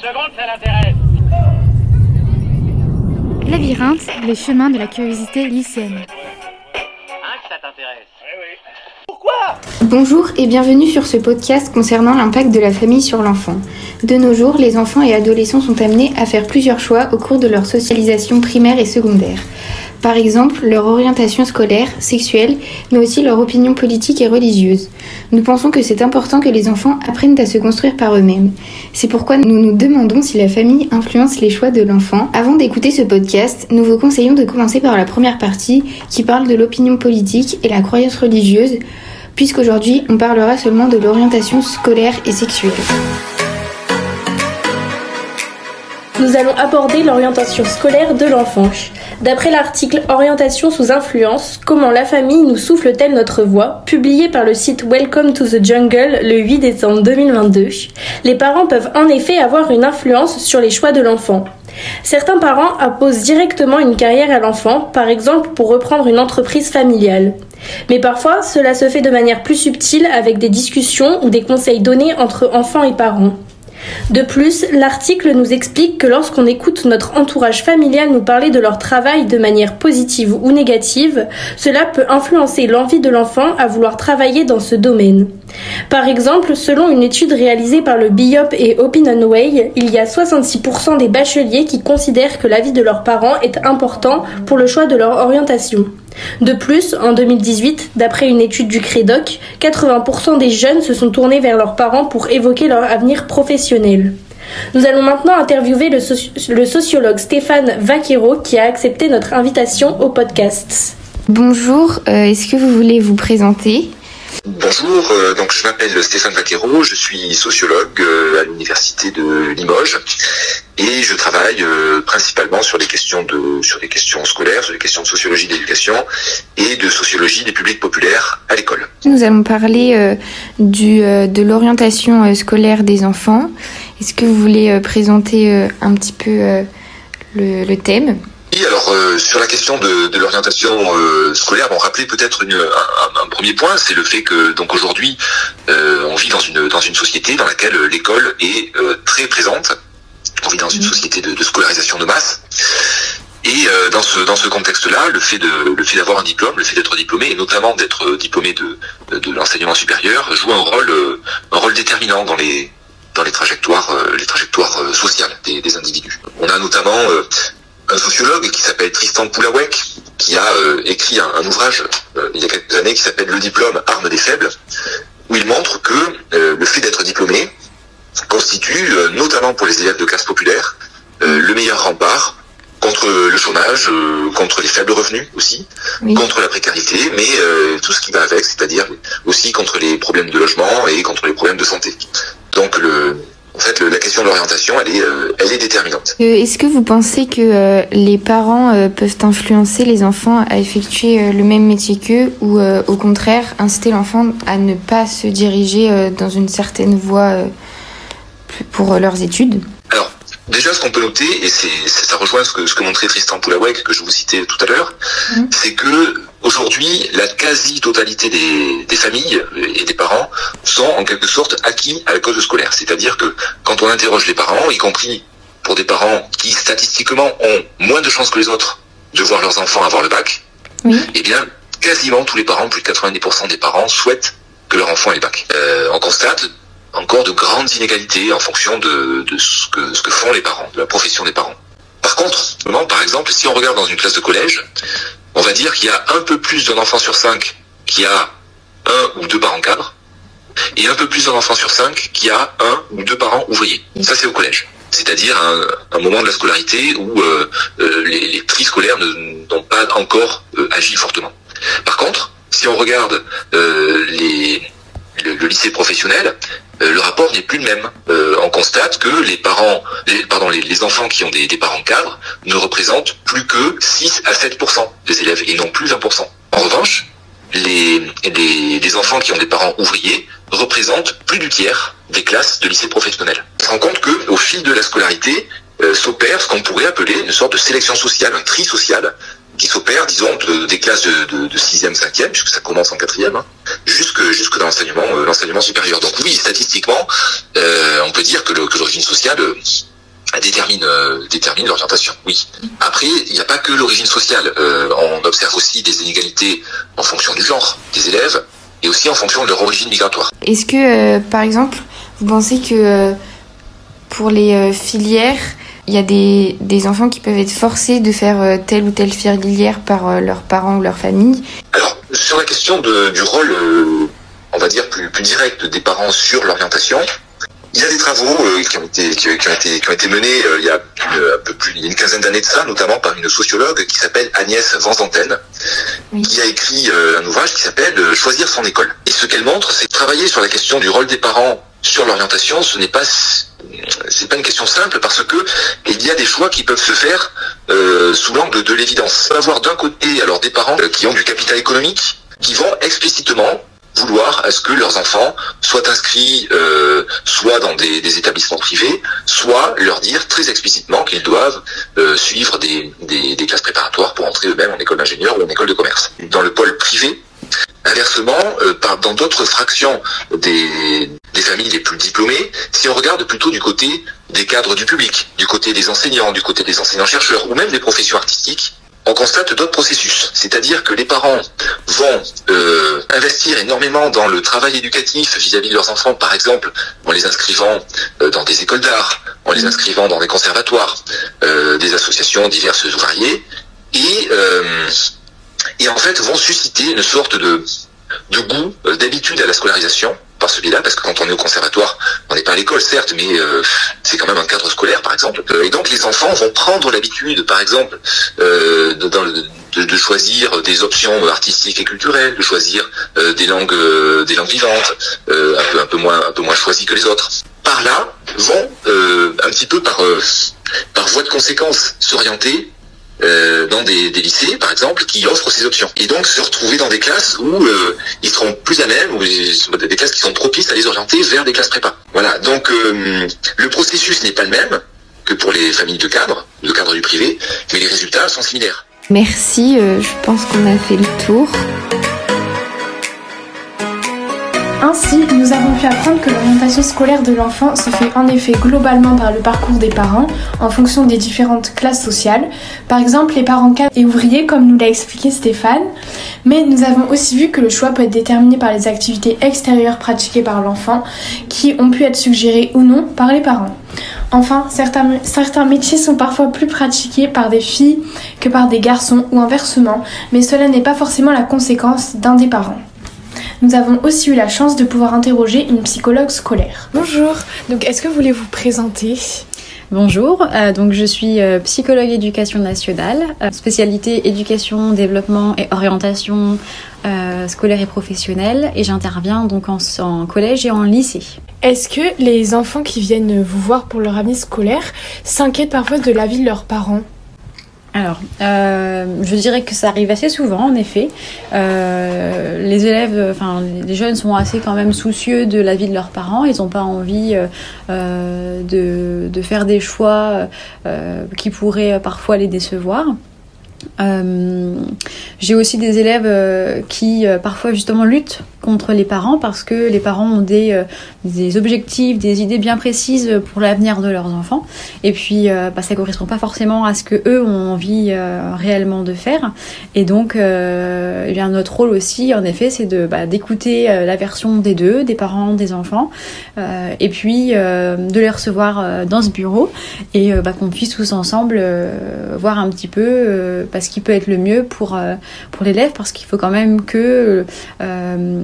secondes, ça l'intéresse. Labyrinthe, le chemin de la curiosité lycéenne. Hein, que ça t'intéresse Bonjour et bienvenue sur ce podcast concernant l'impact de la famille sur l'enfant. De nos jours, les enfants et adolescents sont amenés à faire plusieurs choix au cours de leur socialisation primaire et secondaire. Par exemple, leur orientation scolaire, sexuelle, mais aussi leur opinion politique et religieuse. Nous pensons que c'est important que les enfants apprennent à se construire par eux-mêmes. C'est pourquoi nous nous demandons si la famille influence les choix de l'enfant. Avant d'écouter ce podcast, nous vous conseillons de commencer par la première partie qui parle de l'opinion politique et la croyance religieuse, puisqu'aujourd'hui on parlera seulement de l'orientation scolaire et sexuelle. Nous allons aborder l'orientation scolaire de l'enfant. D'après l'article Orientation sous influence, comment la famille nous souffle-t-elle notre voix, publié par le site Welcome to the Jungle le 8 décembre 2022, les parents peuvent en effet avoir une influence sur les choix de l'enfant. Certains parents imposent directement une carrière à l'enfant, par exemple pour reprendre une entreprise familiale. Mais parfois, cela se fait de manière plus subtile avec des discussions ou des conseils donnés entre enfants et parents. De plus, l'article nous explique que lorsqu'on écoute notre entourage familial nous parler de leur travail de manière positive ou négative, cela peut influencer l'envie de l'enfant à vouloir travailler dans ce domaine. Par exemple, selon une étude réalisée par le BIOP et Opinionway, il y a 66% des bacheliers qui considèrent que l'avis de leurs parents est important pour le choix de leur orientation. De plus, en 2018, d'après une étude du Crédoc, 80% des jeunes se sont tournés vers leurs parents pour évoquer leur avenir professionnel. Nous allons maintenant interviewer le sociologue Stéphane Vaquero qui a accepté notre invitation au podcast. Bonjour, euh, est-ce que vous voulez vous présenter? Bonjour, euh, donc je m'appelle Stéphane Vaquero, je suis sociologue euh, à l'université de Limoges et je travaille euh, principalement sur les questions scolaires, sur les questions de sociologie de l'éducation et de sociologie des publics populaires à l'école. Nous allons parler de l'orientation scolaire des enfants. Est-ce que vous voulez présenter un petit peu le thème? Oui, alors euh, sur la question de, de l'orientation euh, scolaire, bon, rappeler peut-être un, premier point, c'est le fait que donc aujourd'hui euh, on vit dans une dans une société dans laquelle l'école est euh, très présente. On vit dans une société de, de scolarisation de masse. Et euh, dans ce dans ce contexte-là, le fait de le fait d'avoir un diplôme, le fait d'être diplômé, et notamment d'être diplômé de de, l'enseignement supérieur, joue un rôle euh, un rôle déterminant dans les dans les trajectoires euh, les trajectoires sociales des, des individus. On a notamment euh, un sociologue qui s'appelle Tristan Poulawek, qui a euh, écrit un, un ouvrage euh, il y a quelques années qui s'appelle Le diplôme, arme des faibles, où il montre que euh, le fait d'être diplômé constitue, euh, notamment pour les élèves de classe populaire, euh, le meilleur rempart contre le chômage, euh, contre les faibles revenus aussi, Oui. contre la précarité, mais euh, tout ce qui va avec, c'est-à-dire aussi contre les problèmes de logement et contre les problèmes de santé. Donc le, en fait, la question de l'orientation, elle est, euh, elle est déterminante. Euh, Est-ce que vous pensez que euh, les parents peuvent influencer les enfants à effectuer le même métier qu'eux ou au contraire inciter l'enfant à ne pas se diriger dans une certaine voie pour leurs études? Déjà, ce qu'on peut noter, et c'est, ça rejoint ce que, ce que montrait Tristan Poulawek, que je vous citais tout à l'heure, Mhm. c'est que aujourd'hui, la quasi-totalité des, des familles et des parents sont en quelque sorte acquis à la cause scolaire. C'est-à-dire que quand on interroge les parents, y compris pour des parents qui statistiquement ont moins de chances que les autres de voir leurs enfants avoir le bac, eh bien, quasiment tous les parents, plus de 90% des parents souhaitent que leur enfant ait le bac. Euh, on constate encore de grandes inégalités en fonction de, ce, que, font les parents, de la profession des parents. Par contre, par exemple, si on regarde dans une classe de collège, on va dire qu'il y a un peu plus d'un enfant sur cinq qui a un ou deux parents cadres, et un peu plus d'un enfant sur cinq qui a un ou deux parents ouvriers. Ça, c'est au collège. C'est-à-dire un, moment de la scolarité où euh, euh, les, les scolaires n'ont pas encore euh, agi fortement. Par contre, si on regarde les, le, lycée professionnel, euh, le rapport n'est plus le même. Euh, on constate que les parents, pardon, les, enfants qui ont des, parents cadres ne représentent plus que 6 à 7% des élèves et non plus 20 En revanche, les, les, enfants qui ont des parents ouvriers représentent plus du tiers des classes de lycée professionnel. On se rend compte que au fil de la scolarité euh, s'opère ce qu'on pourrait appeler une sorte de sélection sociale, un tri social qui s'opère, disons, de- des classes de, de, de 6e, 5e, puisque ça commence en 4e, hein, jusque, jusque dans l'enseignement euh, l'enseignement supérieur. Donc oui, statistiquement, euh, on peut dire que l'origine sociale euh, détermine euh, détermine l'orientation. Oui. Après, il n'y a pas que l'origine sociale. Euh, on observe aussi des inégalités en fonction du genre des élèves et aussi en fonction de leur origine migratoire. Est-ce que, euh, par exemple, vous pensez que pour les filières, il y a des, des enfants qui peuvent être forcés de faire euh, telle ou telle filière par euh, leurs parents ou leur famille. Alors, sur la question de, du rôle, euh, on va dire, plus, plus direct des parents sur l'orientation, il y a des travaux qui, ont été, qui, ont été, qui ont été menés il y a une, un peu plus, une quinzaine d'années de ça, notamment par une sociologue qui s'appelle Agnès Vanzanten, Qui a écrit euh, un ouvrage qui s'appelle euh, Choisir son école. Et ce qu'elle montre, c'est que travailler sur la question du rôle des parents sur l'orientation, ce n'est pas c'est pas une question simple parce que il y a des choix qui peuvent se faire euh, sous l'angle de l'évidence. On va avoir d'un côté alors des parents qui ont du capital économique qui vont explicitement vouloir à ce que leurs enfants soient inscrits euh, soit dans des, des établissements privés, soit leur dire très explicitement qu'ils doivent euh, suivre des, des, des classes préparatoires pour entrer eux-mêmes en école d'ingénieur ou en école de commerce. Dans le pôle privé, Inversement, euh, par, dans d'autres fractions des, des familles les plus diplômées, si on regarde plutôt du côté des cadres du public, du côté des enseignants, du côté des enseignants-chercheurs ou même des professions artistiques, on constate d'autres processus. C'est-à-dire que les parents vont euh, investir énormément dans le travail éducatif vis-à-vis de leurs enfants, par exemple en les inscrivant euh, dans des écoles d'art, en les inscrivant dans des conservatoires, euh, des associations diverses ou variées, et, euh, et en fait vont susciter une sorte de, de goût, d'habitude à la scolarisation par celui-là, parce que quand on est au conservatoire, on n'est pas à l'école certes, mais euh, c'est quand même un cadre scolaire par exemple. Euh, et donc les enfants vont prendre l'habitude, par exemple, euh, de, choisir des options artistiques et culturelles, de choisir des langues, des langues vivantes, un peu un peu moins un peu moins choisies que les autres. Par là vont un petit peu par par voie de conséquence s'orienter euh, dans des, des lycées, par exemple, qui offrent ces options. Et donc se retrouver dans des classes où euh, ils seront plus à même, ou des classes qui sont propices à les orienter vers des classes prépa. Voilà, donc euh, le processus n'est pas le même que pour les familles de cadres, de cadres du privé, mais les résultats sont similaires. Merci, euh, je pense qu'on a fait le tour. Ainsi, nous avons pu apprendre que l'orientation scolaire de l'enfant se fait en effet globalement par le parcours des parents en fonction des différentes classes sociales. Par exemple, les parents cadres et ouvriers, comme nous l'a expliqué Stéphane. Mais nous avons aussi vu que le choix peut être déterminé par les activités extérieures pratiquées par l'enfant qui ont pu être suggérées ou non par les parents. Enfin, certains, certains métiers sont parfois plus pratiqués par des filles que par des garçons ou inversement, mais cela n'est pas forcément la conséquence d'un des parents. Nous avons aussi eu la chance de pouvoir interroger une psychologue scolaire. Bonjour, donc est-ce que vous voulez vous présenter? Bonjour, euh, donc je suis euh, psychologue éducation nationale, euh, spécialité éducation, développement et orientation euh, scolaire et professionnelle, et j'interviens donc en, en collège et en lycée. Est-ce que les enfants qui viennent vous voir pour leur avenir scolaire s'inquiètent parfois de l'avis de leurs parents? Alors, euh, je dirais que ça arrive assez souvent, en effet. Euh, les élèves, enfin, les jeunes sont assez quand même soucieux de la vie de leurs parents. Ils n'ont pas envie euh, de, faire des choix qui pourraient parfois les décevoir. Euh, J'ai aussi des élèves euh, qui euh, parfois justement luttent contre les parents parce que les parents ont des, objectifs, des idées bien précises pour l'avenir de leurs enfants. Et puis bah, ça correspond pas forcément à ce que eux ont envie réellement de faire. Et donc eh bien notre rôle aussi en effet c'est de bah, d'écouter la version des deux, des parents, des enfants et puis de les recevoir dans ce bureau et bah, qu'on puisse tous ensemble voir un petit peu bah, ce qui peut être le mieux pour, euh, pour l'élève parce qu'il faut quand même que euh,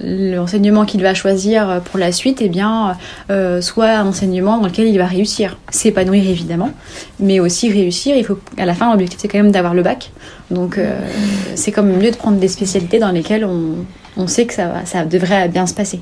l'enseignement qu'il va choisir pour la suite eh bien, euh, soit un enseignement dans lequel il va réussir. S'épanouir évidemment, mais aussi réussir. Il faut, à la fin, l'objectif c'est quand même d'avoir le bac. Donc c'est quand même mieux de prendre des spécialités dans lesquelles on, on sait que ça, va, ça devrait bien se passer.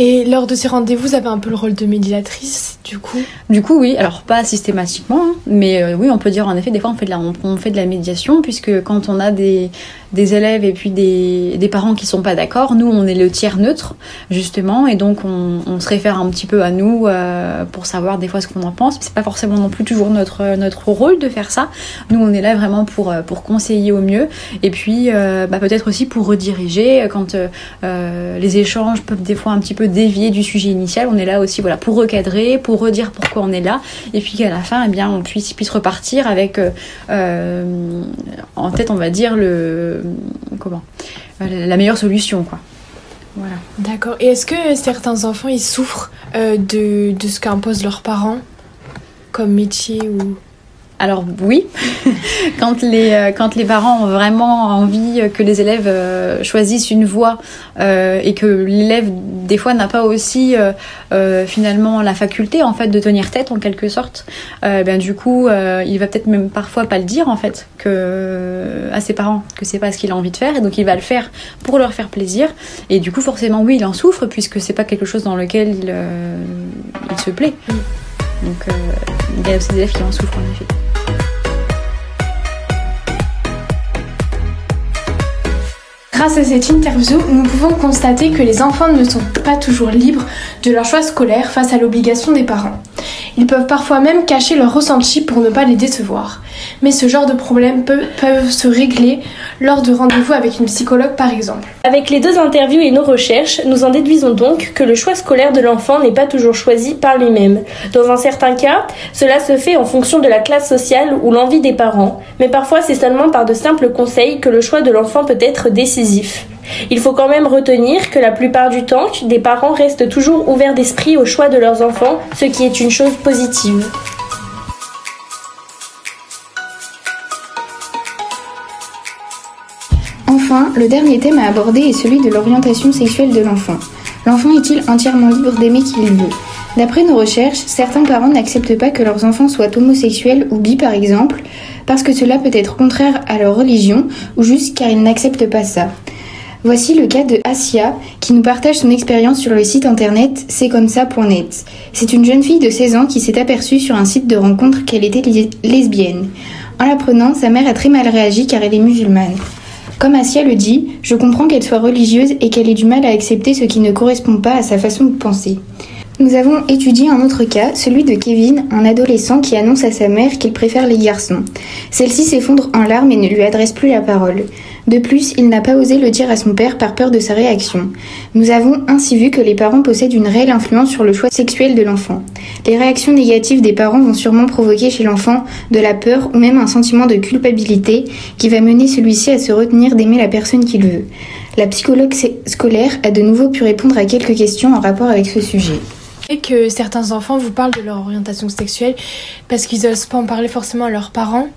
Et lors de ces rendez-vous, vous avez un peu le rôle de médiatrice, du coup Du coup, oui, alors pas systématiquement, hein, mais euh, oui, on peut dire en effet, des fois on fait de la, on, on fait de la médiation, puisque quand on a des, des élèves et puis des, des parents qui sont pas d'accord. Nous, on est le tiers neutre, justement, et donc on, on se réfère un petit peu à nous euh, pour savoir des fois ce qu'on en pense. C'est pas forcément non plus toujours notre, notre rôle de faire ça. Nous, on est là vraiment pour, euh, pour conseiller au mieux, et puis euh, bah, peut-être aussi pour rediriger quand les échanges peuvent des fois un petit peu dévier du sujet initial. On est là aussi voilà, pour recadrer, pour redire pourquoi on est là, et puis qu'à la fin, eh bien, on puisse, puisse repartir avec en tête, on va dire, le comment la meilleure solution, quoi. Voilà. D'accord. Et est-ce que certains enfants ils souffrent euh, de, de ce qu'imposent leurs parents comme métier ou alors oui, quand les euh, quand les parents ont vraiment envie que les élèves euh, choisissent une voie euh, et que l'élève des fois n'a pas aussi euh, finalement la faculté en fait de tenir tête en quelque sorte, euh, ben du coup il va peut-être même parfois pas le dire en fait que à ses parents que c'est pas ce qu'il a envie de faire et donc il va le faire pour leur faire plaisir et du coup forcément oui il en souffre puisque c'est pas quelque chose dans lequel il, il se plaît. Donc il y a aussi des élèves qui en souffrent en effet. Grâce à cette interview, nous pouvons constater que les enfants ne sont pas toujours libres de leur choix scolaire face à l'obligation des parents. Ils peuvent parfois même cacher leurs ressentis pour ne pas les décevoir. Mais ce genre de problèmes peut, peuvent se régler lors de rendez-vous avec une psychologue par exemple. Avec les deux interviews et nos recherches, nous en déduisons donc que le choix scolaire de l'enfant n'est pas toujours choisi par lui-même. Dans un certain cas, cela se fait en fonction de la classe sociale ou l'envie des parents, mais parfois c'est seulement par de simples conseils que le choix de l'enfant peut être décisif. Il faut quand même retenir que la plupart du temps, des parents restent toujours ouverts d'esprit au choix de leurs enfants, ce qui est une chose positive. Le dernier thème à aborder est celui de l'orientation sexuelle de l'enfant. L'enfant est-il entièrement libre d'aimer qui il veut D'après nos recherches, certains parents n'acceptent pas que leurs enfants soient homosexuels ou bi par exemple, parce que cela peut être contraire à leur religion ou juste car ils n'acceptent pas ça. Voici le cas de Asia qui nous partage son expérience sur le site internet c'est comme ça.net. C'est une jeune fille de 16 ans qui s'est aperçue sur un site de rencontre qu'elle était lesbienne. En l'apprenant, sa mère a très mal réagi car elle est musulmane. Comme Asia le dit, je comprends qu'elle soit religieuse et qu'elle ait du mal à accepter ce qui ne correspond pas à sa façon de penser. Nous avons étudié un autre cas, celui de Kevin, un adolescent qui annonce à sa mère qu'il préfère les garçons. Celle-ci s'effondre en larmes et ne lui adresse plus la parole. De plus, il n'a pas osé le dire à son père par peur de sa réaction. Nous avons ainsi vu que les parents possèdent une réelle influence sur le choix sexuel de l'enfant. Les réactions négatives des parents vont sûrement provoquer chez l'enfant de la peur ou même un sentiment de culpabilité qui va mener celui-ci à se retenir d'aimer la personne qu'il veut. La psychologue scolaire a de nouveau pu répondre à quelques questions en rapport avec ce sujet que certains enfants vous parlent de leur orientation sexuelle parce qu'ils n'osent pas en parler forcément à leurs parents.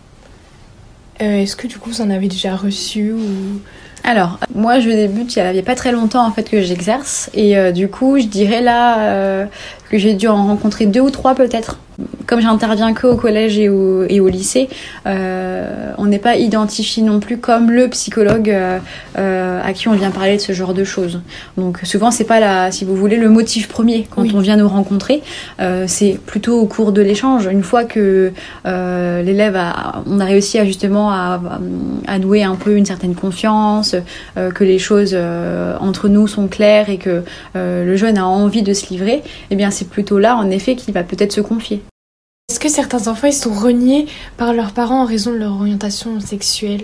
Euh, Est-ce que du coup vous en avez déjà reçu ou... Alors, moi je débute il n'y a, pas très longtemps en fait que j'exerce et euh, du coup je dirais là euh, que j'ai dû en rencontrer deux ou trois peut-être. Comme j'interviens que au collège et au, et au lycée, euh, on n'est pas identifié non plus comme le psychologue à qui on vient parler de ce genre de choses. Donc souvent c'est pas la, si vous voulez, le motif premier quand Oui. on vient nous rencontrer. C'est plutôt au cours de l'échange. Une fois que l'élève a, on a réussi à justement à, à nouer un peu une certaine confiance, euh, que les choses euh, entre nous sont claires et que euh, le jeune a envie de se livrer, eh bien c'est plutôt là en effet qu'il va peut-être se confier. Est-ce que certains enfants ils sont reniés par leurs parents en raison de leur orientation sexuelle?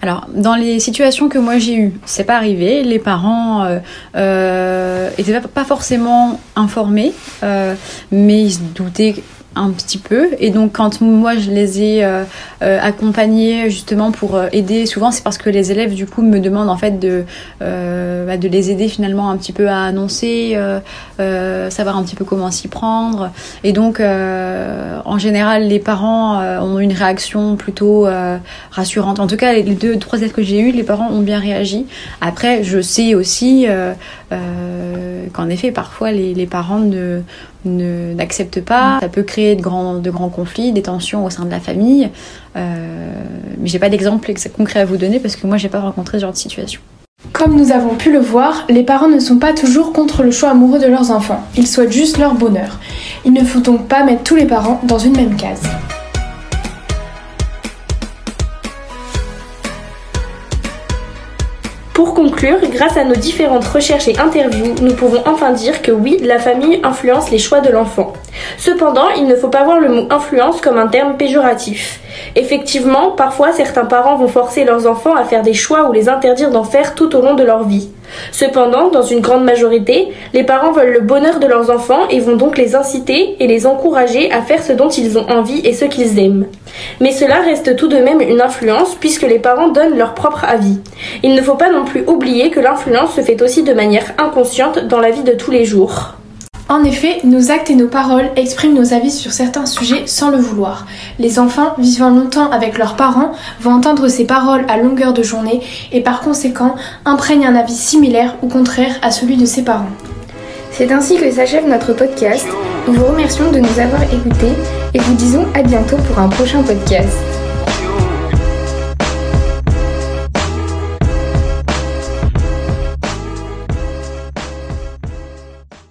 Alors, dans les situations que moi j'ai eues, c'est pas arrivé. Les parents euh, euh, étaient pas- pas forcément informés, euh, mais ils se doutaient un petit peu. Et donc, quand moi je les ai euh, euh, accompagnés justement pour euh, aider, souvent c'est parce que les élèves du coup me demandent en fait de euh, bah, de les aider finalement un petit peu à annoncer, euh, euh, savoir un petit peu comment s'y prendre. Et donc, en général, les parents ont une réaction plutôt rassurante. En tout cas, les deux, trois élèves que j'ai eus, les parents ont bien réagi. Après, je sais aussi euh, qu'en effet, parfois, les, parents ne n'acceptent pas. Ça peut créer de grands, de grands conflits, des tensions au sein de la famille. Euh, mais j'ai pas d'exemple ex- concret à vous donner parce que moi, j'ai pas rencontré ce genre de situation. Comme nous avons pu le voir, les parents ne sont pas toujours contre le choix amoureux de leurs enfants, ils souhaitent juste leur bonheur. Il ne faut donc pas mettre tous les parents dans une même case. Conclure, grâce à nos différentes recherches et interviews, nous pouvons enfin dire que oui, la famille influence les choix de l'enfant. Cependant, il ne faut pas voir le mot influence comme un terme péjoratif. Effectivement, parfois certains parents vont forcer leurs enfants à faire des choix ou les interdire d'en faire tout au long de leur vie. Cependant, dans une grande majorité, les parents veulent le bonheur de leurs enfants et vont donc les inciter et les encourager à faire ce dont ils ont envie et ce qu'ils aiment. Mais cela reste tout de même une influence puisque les parents donnent leur propre avis. Il ne faut pas non plus oublier que l'influence se fait aussi de manière inconsciente dans la vie de tous les jours. En effet, nos actes et nos paroles expriment nos avis sur certains sujets sans le vouloir. Les enfants, vivant longtemps avec leurs parents, vont entendre ces paroles à longueur de journée et par conséquent imprègnent un avis similaire ou contraire à celui de ses parents. C'est ainsi que s'achève notre podcast. Nous vous remercions de nous avoir écoutés et vous disons à bientôt pour un prochain podcast.